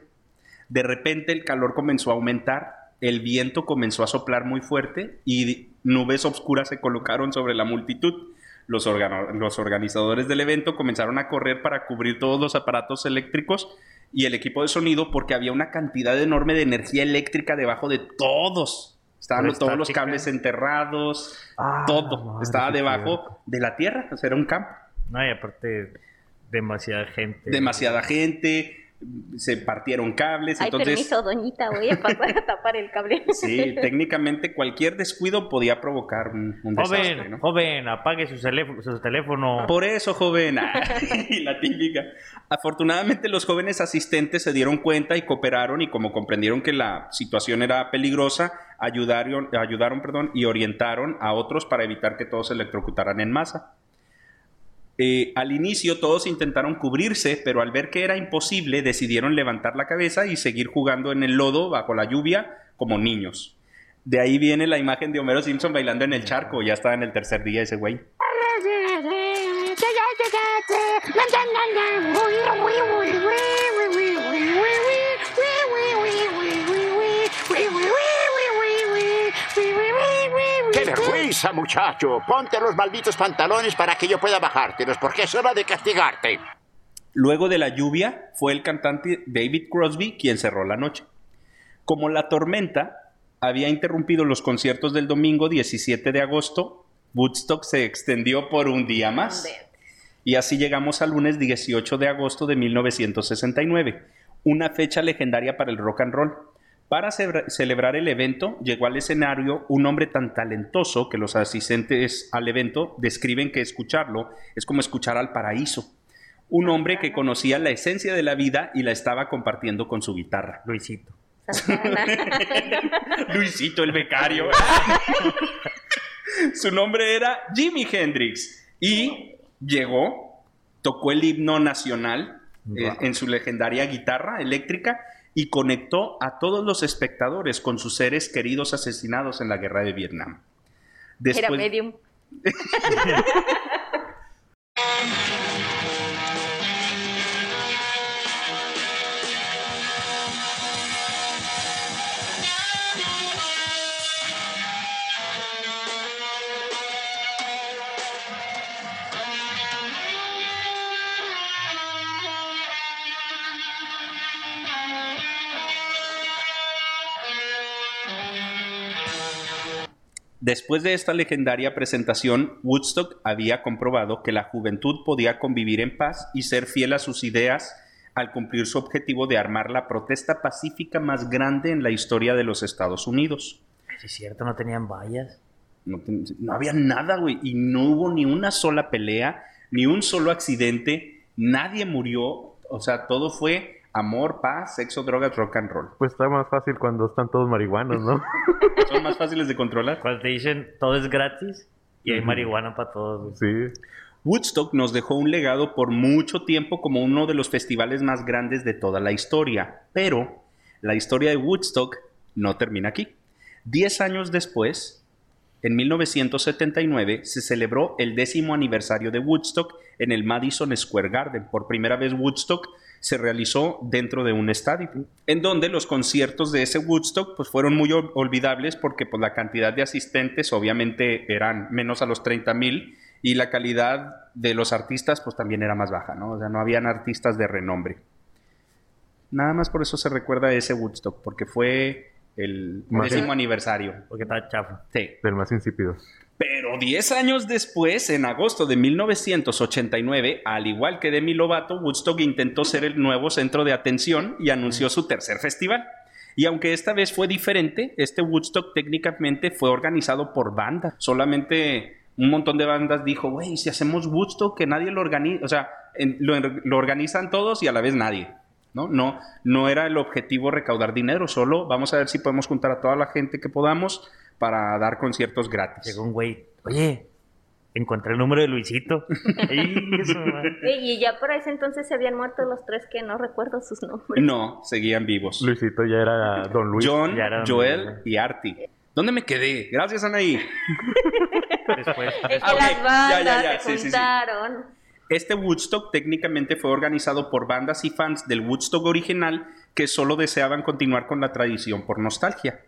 De repente el calor comenzó a aumentar, el viento comenzó a soplar muy fuerte y nubes oscuras se colocaron sobre la multitud. Los, organo- los organizadores del evento comenzaron a correr para cubrir todos los aparatos eléctricos y el equipo de sonido porque había una cantidad enorme de energía eléctrica debajo de todos. Estaban todos los cables enterrados, Ah, todo estaba debajo de la tierra, o sea, era un campo No, y aparte, demasiada gente. demasiada gente, se partieron cables, Ay, entonces permiso, doñita, voy a pasar [LAUGHS] a tapar el cable. sí, técnicamente cualquier descuido podía provocar un, un desastre, Joven, ¿no? joven, apague su teléfono. Su teléfono. Por eso, joven, [LAUGHS] y la típica. Afortunadamente los jóvenes asistentes se dieron cuenta y cooperaron y como comprendieron que la situación era peligrosa, ayudaron, ayudaron perdón, y orientaron a otros para evitar que todos se electrocutaran en masa. Eh, al inicio todos intentaron cubrirse, pero al ver que era imposible decidieron levantar la cabeza y seguir jugando en el lodo bajo la lluvia como niños. De ahí viene la imagen de Homero Simpson bailando en el charco, ya estaba en el tercer día ese güey. ¡Qué vergüenza, muchacho! Ponte los malditos pantalones para que yo pueda bajártelos, porque es hora de castigarte. Luego de la lluvia, fue el cantante David Crosby quien cerró la noche. Como la tormenta había interrumpido los conciertos del domingo 17 de agosto, Woodstock se extendió por un día más. Y así llegamos al lunes 18 de agosto de 1969, una fecha legendaria para el rock and roll. Para celebra- celebrar el evento, llegó al escenario un hombre tan talentoso que los asistentes al evento describen que escucharlo es como escuchar al paraíso. Un hombre que conocía la esencia de la vida y la estaba compartiendo con su guitarra. Luisito. [LAUGHS] Luisito el becario. Su nombre era Jimi Hendrix y llegó, tocó el himno nacional eh, en su legendaria guitarra eléctrica y conectó a todos los espectadores con sus seres queridos asesinados en la guerra de Vietnam. Era medium. [LAUGHS] Después de esta legendaria presentación, Woodstock había comprobado que la juventud podía convivir en paz y ser fiel a sus ideas al cumplir su objetivo de armar la protesta pacífica más grande en la historia de los Estados Unidos. Es cierto, no tenían vallas. No, ten- no había nada, güey, y no hubo ni una sola pelea, ni un solo accidente, nadie murió, o sea, todo fue amor, paz, sexo, drogas, rock and roll. Pues está más fácil cuando están todos marihuanos, ¿no? [LAUGHS] Son más fáciles de controlar. Cuando te dicen todo es gratis y hay marihuana para todos. Sí. Woodstock nos dejó un legado por mucho tiempo como uno de los festivales más grandes de toda la historia, pero la historia de Woodstock no termina aquí. Diez años después, en 1979, se celebró el décimo aniversario de Woodstock en el Madison Square Garden. Por primera vez Woodstock se realizó dentro de un estadio, en donde los conciertos de ese Woodstock pues, fueron muy ol- olvidables porque pues, la cantidad de asistentes obviamente eran menos a los 30 mil y la calidad de los artistas pues también era más baja, ¿no? O sea, no habían artistas de renombre. Nada más por eso se recuerda ese Woodstock, porque fue el Más- décimo aniversario. Porque estaba chafa. Sí. Del más insípido. Pero 10 años después, en agosto de 1989, al igual que Demi Lovato, Woodstock intentó ser el nuevo centro de atención y anunció su tercer festival. Y aunque esta vez fue diferente, este Woodstock técnicamente fue organizado por banda. Solamente un montón de bandas dijo, güey, si hacemos Woodstock, que nadie lo organiza, o sea, lo, lo organizan todos y a la vez nadie. ¿no? No, no era el objetivo recaudar dinero, solo vamos a ver si podemos juntar a toda la gente que podamos para dar conciertos gratis. Llegó un güey. Oye, encontré el número de Luisito. [LAUGHS] Eso. Y ya por ese entonces se habían muerto los tres que no recuerdo sus nombres. No, seguían vivos. Luisito ya era Don Luis. John, ya era- Joel y Artie. ¿Dónde me quedé? Gracias, Anaí. Después. Es que Ah, las Ya, bandas ya, ya. se Sí, sí, sí. juntaron. Este Woodstock técnicamente fue organizado por bandas y fans del Woodstock original que solo deseaban continuar con la tradición por nostalgia.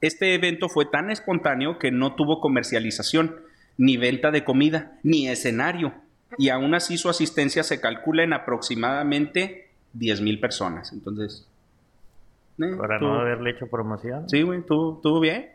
Este evento fue tan espontáneo que no tuvo comercialización, ni venta de comida, ni escenario, y aún así su asistencia se calcula en aproximadamente 10.000 personas. Entonces, eh, Para tuvo- no haberle hecho promoción. Sí, güey, ¿tuvo, estuvo bien.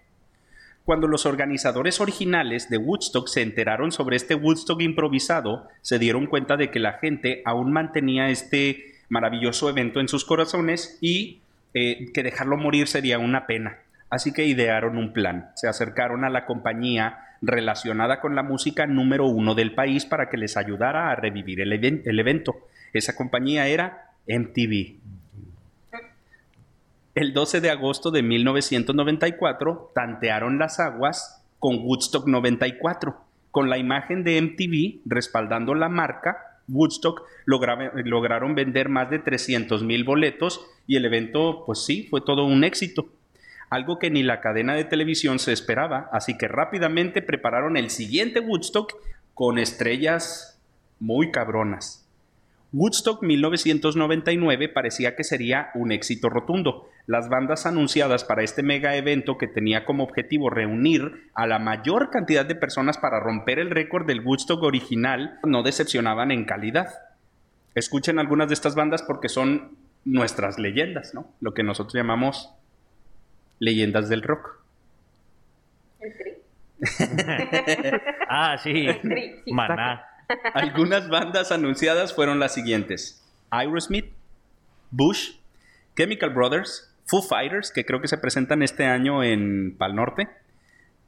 Cuando los organizadores originales de Woodstock se enteraron sobre este Woodstock improvisado, se dieron cuenta de que la gente aún mantenía este maravilloso evento en sus corazones y eh, que dejarlo morir sería una pena. Así que idearon un plan. Se acercaron a la compañía relacionada con la música número uno del país para que les ayudara a revivir el, even- el evento. Esa compañía era MTV. El 12 de agosto de 1994 tantearon las aguas con Woodstock 94. Con la imagen de MTV respaldando la marca, Woodstock logra- lograron vender más de 300 mil boletos y el evento, pues sí, fue todo un éxito. Algo que ni la cadena de televisión se esperaba, así que rápidamente prepararon el siguiente Woodstock con estrellas muy cabronas. Woodstock 1999 parecía que sería un éxito rotundo. Las bandas anunciadas para este mega evento que tenía como objetivo reunir a la mayor cantidad de personas para romper el récord del Woodstock original no decepcionaban en calidad. Escuchen algunas de estas bandas porque son nuestras leyendas, ¿no? Lo que nosotros llamamos leyendas del rock. El tri. [LAUGHS] Ah, sí. tri, sí. Maná. Algunas bandas anunciadas fueron las siguientes: Aerosmith, Bush, Chemical Brothers, Foo Fighters, que creo que se presentan este año en Pal Norte,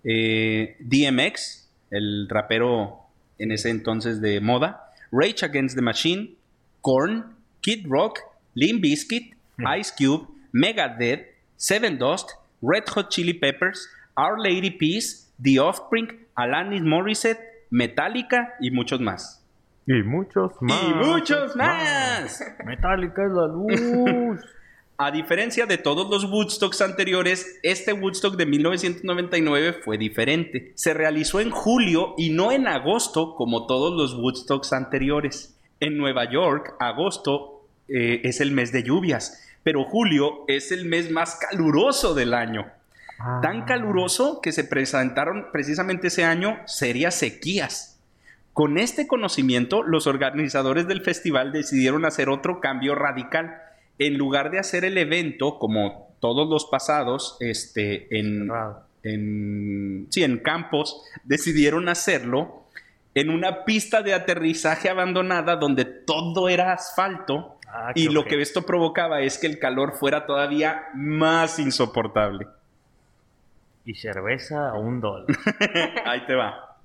eh, DMX, el rapero en ese entonces de moda, Rage Against the Machine, Korn, Kid Rock, Limp Bizkit, Ice Cube, Megadeth, Seven Dust, Red Hot Chili Peppers, Our Lady Peace, The Offspring, Alanis Morissette, Metallica y muchos más. Y muchos más. ¡Y muchos más! Metallica es la luz. [LAUGHS] A diferencia de todos los Woodstocks anteriores, este Woodstock de 1999 fue diferente. Se realizó en julio y no en agosto como todos los Woodstocks anteriores. En Nueva York, agosto eh, es el mes de lluvias, pero julio es el mes más caluroso del año. Ah. Tan caluroso que se presentaron precisamente ese año serias sequías. Con este conocimiento, los organizadores del festival decidieron hacer otro cambio radical. En lugar de hacer el evento como todos los pasados, este, en, en, sí, en campos, decidieron hacerlo en una pista de aterrizaje abandonada donde todo era asfalto Ah, y lo que esto provocaba es que el calor fuera todavía más insoportable. Y cerveza a un dólar. [LAUGHS] Ahí te va.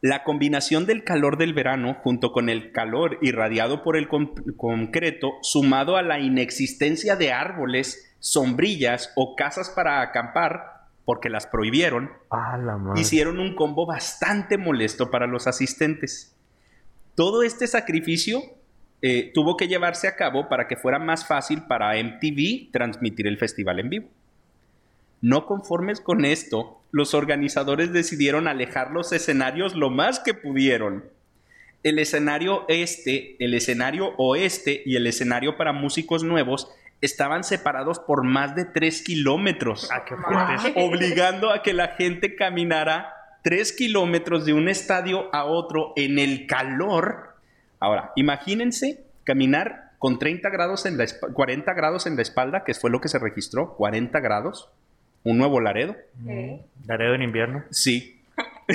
La combinación del calor del verano junto con el calor irradiado por el con- concreto, sumado a la inexistencia de árboles, sombrillas o casas para acampar, porque las prohibieron, Ah, la hicieron un combo bastante molesto para los asistentes. Todo este sacrificio eh, tuvo que llevarse a cabo para que fuera más fácil para MTV transmitir el festival en vivo. No conformes con esto, los organizadores decidieron alejar los escenarios lo más que pudieron. el escenario este, el escenario oeste y el escenario para músicos nuevos estaban separados por más de 3 kilómetros, Ah, obligando a que la gente caminara 3 kilómetros de un estadio a otro en el calor. Ahora, imagínense caminar con 30 grados en la esp- 40 grados en la espalda, que fue lo que se registró, 40 grados, un nuevo Laredo. ¿Eh? Laredo en invierno. Sí. [LAUGHS]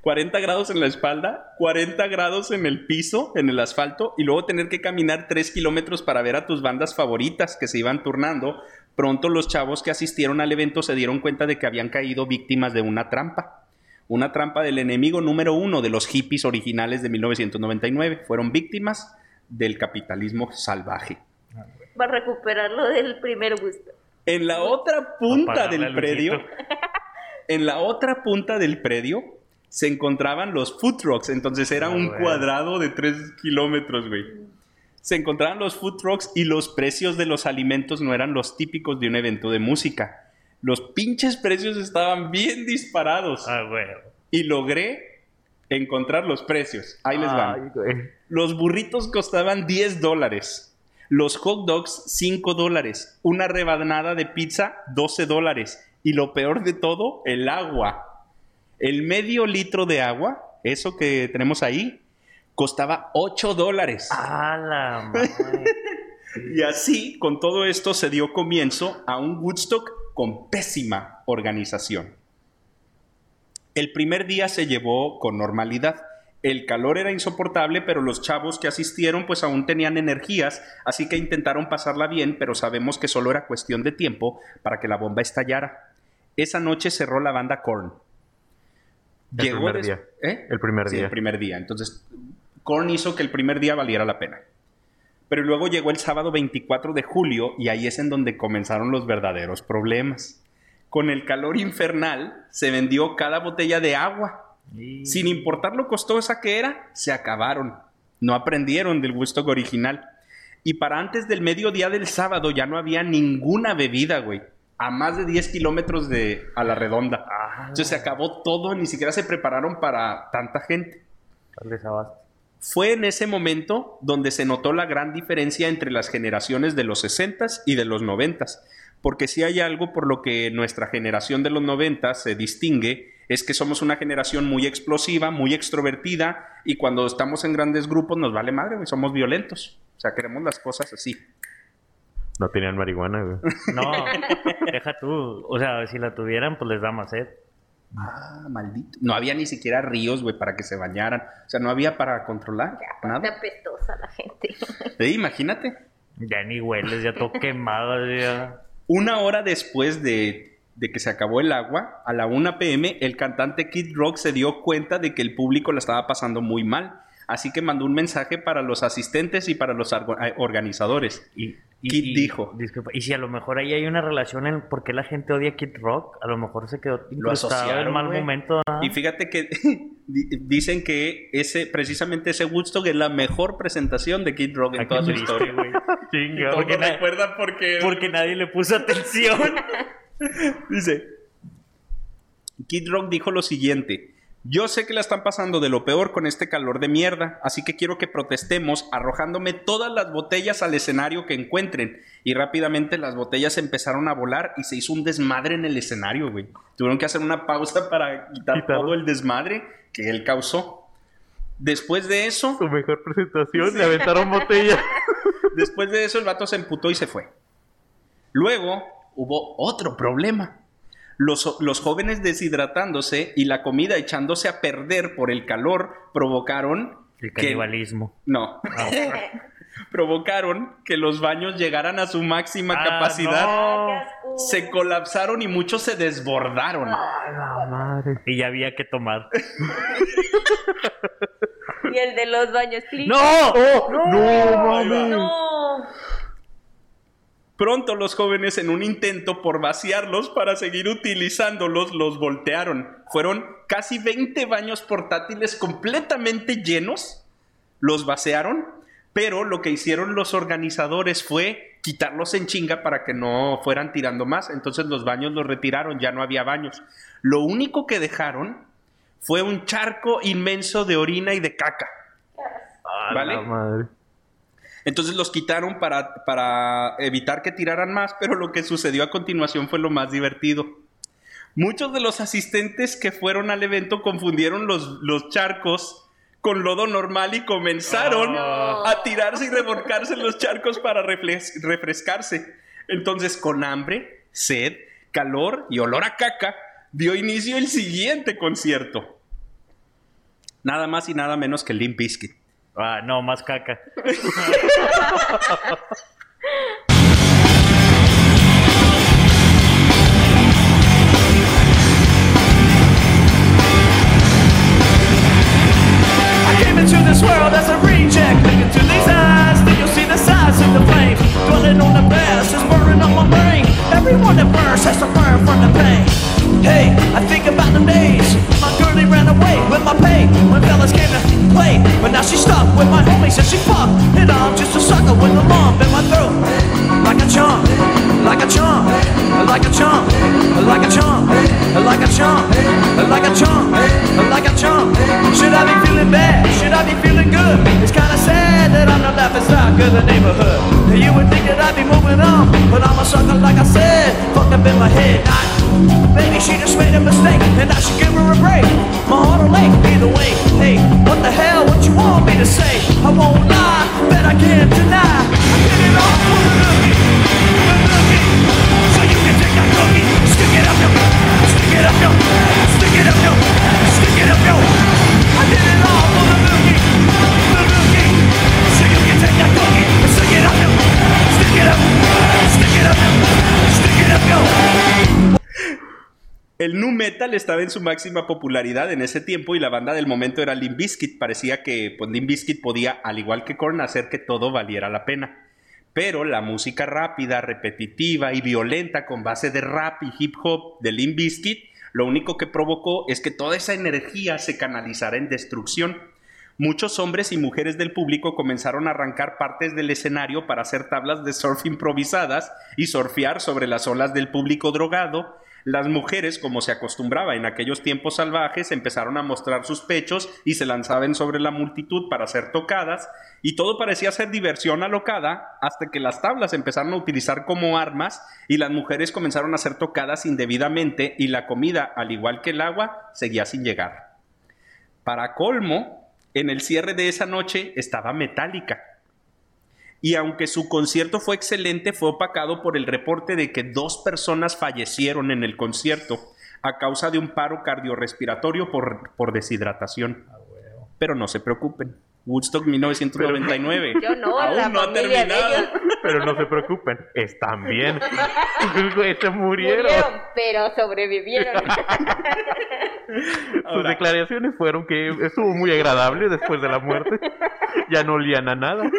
40 grados en la espalda, 40 grados en el piso, en el asfalto, y luego tener que caminar 3 kilómetros para ver a tus bandas favoritas que se iban turnando. Pronto los chavos que asistieron al evento se dieron cuenta de que habían caído víctimas de una trampa. Una trampa del enemigo número uno de los hippies originales de 1999. Fueron víctimas del capitalismo salvaje. Va a recuperar lo del primer gusto. En la otra punta del predio, [LAUGHS] en la otra punta del predio, se encontraban los food trucks. Entonces era Ah, un güey. cuadrado de 3 kilómetros, güey. Se encontraban los food trucks y los precios de los alimentos no eran los típicos de un evento de música. Los pinches precios estaban bien disparados. Ah, güey. Y logré encontrar los precios. Ahí les van. Ay. Los burritos costaban 10 dólares. Los hot dogs 5 dólares. Una rebanada de pizza 12 dólares. Y lo peor de todo, el agua. El medio litro de agua, eso que tenemos ahí, costaba 8 dólares. A la [LAUGHS] madre. Y así, con todo esto, se dio comienzo a un Woodstock con pésima organización. El primer día se llevó con normalidad. El calor era insoportable, pero los chavos que asistieron pues aún tenían energías, así que intentaron pasarla bien, pero sabemos que solo era cuestión de tiempo para que la bomba estallara. Esa noche cerró la banda Korn. El primer des- día. ¿Eh? El primer Sí, día. el primer día. Entonces, Korn hizo que el primer día valiera la pena. Pero luego llegó el sábado 24 de julio y ahí es en donde comenzaron los verdaderos problemas. Con el calor infernal se vendió cada botella de agua. Sin importar lo costosa que era, se acabaron. No aprendieron del Woodstock original. Y para antes del mediodía del sábado ya no había ninguna bebida, güey. A más de 10 kilómetros de a la redonda. Entonces se acabó todo, ni siquiera se prepararon para tanta gente. Desabasto. Fue en ese momento donde se notó la gran diferencia entre las generaciones de los 60s y de los 90s. Porque si hay algo por lo que nuestra generación de los 90 se distingue, es que somos una generación muy explosiva, muy extrovertida, y cuando estamos en grandes grupos nos vale madre, güey, somos violentos. O sea, queremos las cosas así. No tenían marihuana, güey. [LAUGHS] No, deja tú. O sea, si la tuvieran, pues les da más sed. Ah, maldito. No había ni siquiera ríos, güey, para que se bañaran. O sea, no había para controlar Está nada. apestosa la gente. Sí, imagínate. Ya ni hueles, ya todo quemado. Ya. Una hora después de, de que se acabó el agua, a la 1 pm, el cantante Kid Rock se dio cuenta de que el público la estaba pasando muy mal. Así que mandó un mensaje para los asistentes y para los eh, organizadores. Y, Kid dijo. Disculpa, y si a lo mejor ahí hay una relación en por qué la gente odia a Kid Rock, a lo mejor se quedó incrustado asociaron, en mal momento. Y fíjate que [LAUGHS] di- dicen que ese, precisamente ese Woodstock es la mejor presentación de Kid Rock en toda su historia. [LAUGHS] Chinga. Porque na- porque... Porque nadie le puso atención. [LAUGHS] Dice, Kid Rock dijo lo siguiente, yo sé que la están pasando de lo peor con este calor de mierda, así que quiero que protestemos arrojándome todas las botellas al escenario que encuentren. Y rápidamente las botellas empezaron a volar y se hizo un desmadre en el escenario, güey. Tuvieron que hacer una pausa [LAUGHS] para quitar todo el desmadre que él causó. Después de eso, Su mejor presentación, le aventaron botella. [LAUGHS] Después de eso, el vato se emputó y se fue. Luego hubo otro problema. Los, los jóvenes deshidratándose y la comida echándose a perder por el calor provocaron El que- canibalismo. no, [LAUGHS] provocaron que los baños llegaran a su máxima Ah, capacidad. no. Se colapsaron y muchos se desbordaron. La madre. Y ya había que tomar. [LAUGHS] Y el de los baños. ¡No! ¡Oh! ¡No, mames! No. Pronto los jóvenes en un intento por vaciarlos para seguir utilizándolos los voltearon. Fueron casi 20 baños portátiles completamente llenos. Los vaciaron, pero lo que hicieron los organizadores fue quitarlos en chinga para que no fueran tirando más. Entonces los baños los retiraron, ya no había baños. Lo único que dejaron fue un charco inmenso de orina y de caca. ¿Vale? la madre. Entonces los quitaron para, para evitar que tiraran más, pero lo que sucedió a continuación fue lo más divertido. Muchos de los asistentes que fueron al evento confundieron los, los charcos con lodo normal y comenzaron a tirarse y revolcarse en los charcos para refrescarse. Entonces, con hambre, sed, calor y olor a caca, dio inicio el siguiente concierto. Nada más y nada menos que Limp Bizkit. Ah, no, más caca. Into this world as a reject. These eyes, then you'll see the of the flame. Dwelling on the past is burning my brain. Everyone that burns has to burn from the pain. Hey, I think about the days my ran away with my pay when fellas came to play. But now she's stuck with my homies and she fucked. And I'm just a sucker with a lump in my throat. Like a chump, like a chump, like a chump, like a chump, like a chump, like a chump, like a chump. Should I be feeling bad? Should I be feeling good? It's kinda sad that I'm the laughing stock of the neighborhood. You would think that I'd be moving on, but I'm a sucker like I said. Fucked up in my head. I, maybe she just made a mistake, and I should give her a break. My heart will ache either way. Hey, what the hell? What you want me to say? I won't lie, bet I can't deny. I did it all for the lookie, the lookie. So you can take that cookie, stick it up, yo, stick it up, yo, stick it up, yo, stick it up, yo. Estaba en su máxima popularidad en ese tiempo y la banda del momento era Limp Bizkit. Parecía que pues, Limp Bizkit podía, al igual que Korn, hacer que todo valiera la pena. Pero la música rápida, repetitiva y violenta con base de rap y hip hop de Limp Bizkit, lo único que provocó es que toda esa energía se canalizara en destrucción. Muchos hombres y mujeres del público comenzaron a arrancar partes del escenario para hacer tablas de surf improvisadas y surfear sobre las olas del público drogado. Las mujeres, como se acostumbraba en aquellos tiempos salvajes, empezaron a mostrar sus pechos y se lanzaban sobre la multitud para ser tocadas, y todo parecía ser diversión alocada hasta que las tablas empezaron a utilizar como armas y las mujeres comenzaron a ser tocadas indebidamente y la comida, al igual que el agua, seguía sin llegar. Para colmo, en el cierre de esa noche estaba Metallica. Y aunque su concierto fue excelente, fue opacado por el reporte de que dos personas fallecieron en el concierto a causa de un paro cardiorrespiratorio por, por deshidratación. Pero no se preocupen. Woodstock 1999. Yo no, Aún la no ha terminado. ellos Pero no se preocupen, están bien. [LAUGHS] Se murieron. murieron, pero sobrevivieron. Sus Ahora- declaraciones fueron que estuvo muy agradable después de la muerte. Ya no olían a nada.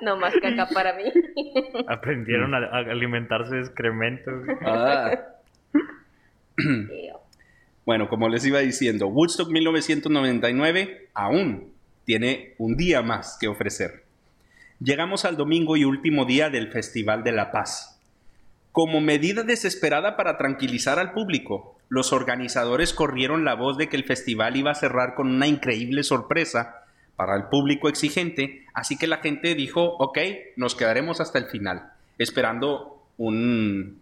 no más caca para mí. Aprendieron a, a alimentarse de excrementos. Ah. Bueno, como les iba diciendo, Woodstock 1999 aún tiene un día más que ofrecer. Llegamos al domingo y último día del Festival de la Paz. Como medida desesperada para tranquilizar al público, los organizadores corrieron la voz de que el festival iba a cerrar con una increíble sorpresa para el público exigente, así que la gente dijo, ok, nos quedaremos hasta el final, esperando un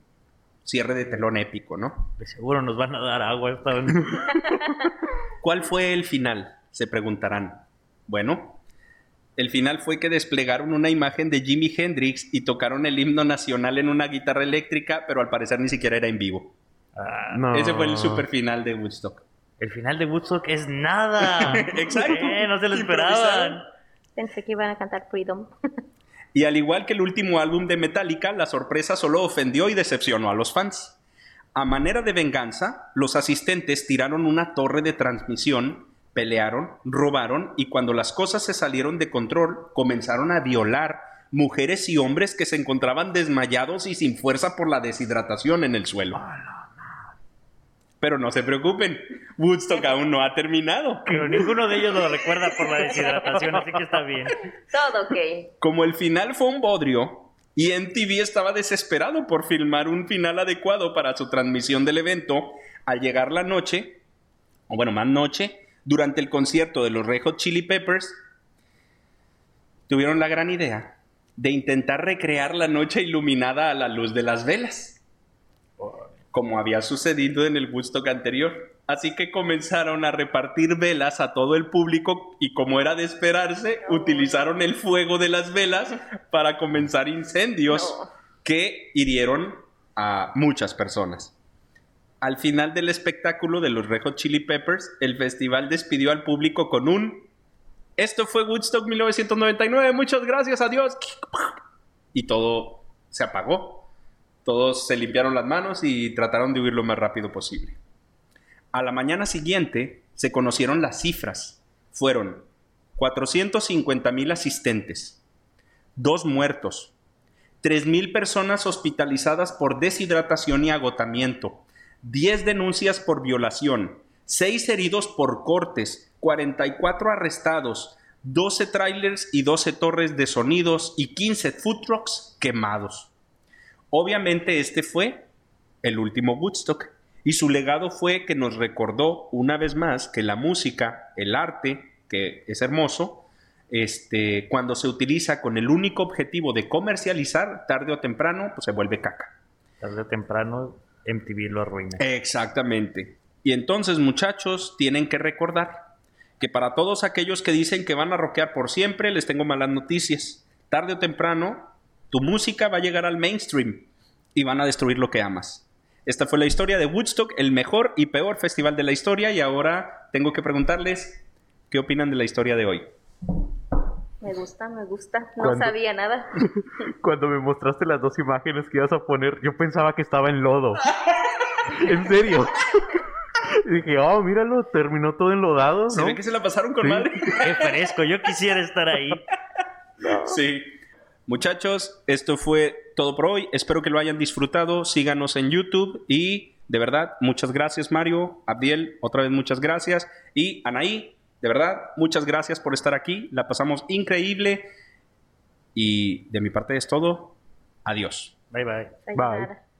cierre de telón épico, ¿no? De seguro nos van a dar agua. esta vez. [LAUGHS] ¿Cuál fue el final? Se preguntarán. Bueno, el final fue que desplegaron una imagen de Jimi Hendrix y tocaron el himno nacional en una guitarra eléctrica, pero al parecer ni siquiera era en vivo. Ah, No. Ese fue el super final de Woodstock. el final de Woodstock es nada. [LAUGHS] Exacto. Eh, no se lo esperaban. Pensé que iban a cantar Freedom. Y al igual que el último álbum de Metallica, la sorpresa solo ofendió y decepcionó a los fans. A manera de venganza, los asistentes tiraron una torre de transmisión, pelearon, robaron y cuando las cosas se salieron de control, comenzaron a violar mujeres y hombres que se encontraban desmayados y sin fuerza por la deshidratación en el suelo. Pero no se preocupen, Woodstock aún no ha terminado. Pero ninguno de ellos lo recuerda por la deshidratación, así que está bien. Todo ok. Como el final fue un bodrio y MTV estaba desesperado por filmar un final adecuado para su transmisión del evento, al llegar la noche, o bueno, más noche, durante el concierto de los Red Hot Chili Peppers, tuvieron la gran idea de intentar recrear la noche iluminada a la luz de las velas, como había sucedido en el Woodstock anterior. Así que comenzaron a repartir velas a todo el público y como era de esperarse, utilizaron el fuego de las velas para comenzar incendios No. que hirieron a muchas personas. Al final del espectáculo de los Red Hot Chili Peppers, el festival despidió al público con un Esto fue Woodstock 1999, muchas gracias, adiós. Y todo se apagó. Todos se limpiaron las manos y trataron de huir lo más rápido posible. A la mañana siguiente se conocieron las cifras. Fueron 450 mil asistentes, dos muertos, 3.000 personas hospitalizadas por deshidratación y agotamiento, 10 denuncias por violación, 6 heridos por cortes, 44 arrestados, 12 trailers y 12 torres de sonidos y 15 food trucks quemados. Obviamente este fue el último Woodstock y su legado fue que nos recordó una vez más que la música, el arte, que es hermoso, este, cuando se utiliza con el único objetivo de comercializar, tarde o temprano, pues se vuelve caca. Tarde o temprano, MTV lo arruina. Exactamente. Y entonces, muchachos, tienen que recordar que para todos aquellos que dicen que van a rockear por siempre, les tengo malas noticias. Tarde o temprano, tu música va a llegar al mainstream y van a destruir lo que amas. Esta fue la historia de Woodstock, el mejor y peor festival de la historia, y ahora tengo que preguntarles qué opinan de la historia de hoy. Me gusta, me gusta. No sabía nada. [LAUGHS] Cuando me mostraste las dos imágenes que ibas a poner, yo pensaba que estaba en lodo. en serio. [LAUGHS] Y dije, oh, míralo, terminó todo enlodado, Se ¿no? ve que se la pasaron con Sí. madre. [LAUGHS] Qué fresco, yo quisiera estar ahí. Sí. Muchachos, esto fue todo por hoy. Espero que lo hayan disfrutado. Síganos en YouTube y de verdad, muchas gracias Mario, Abdiel, otra vez muchas gracias. Y Anaí, de verdad, muchas gracias por estar aquí. La pasamos increíble. Y de mi parte es todo. Adiós. Bye bye. Bye. Sayonara.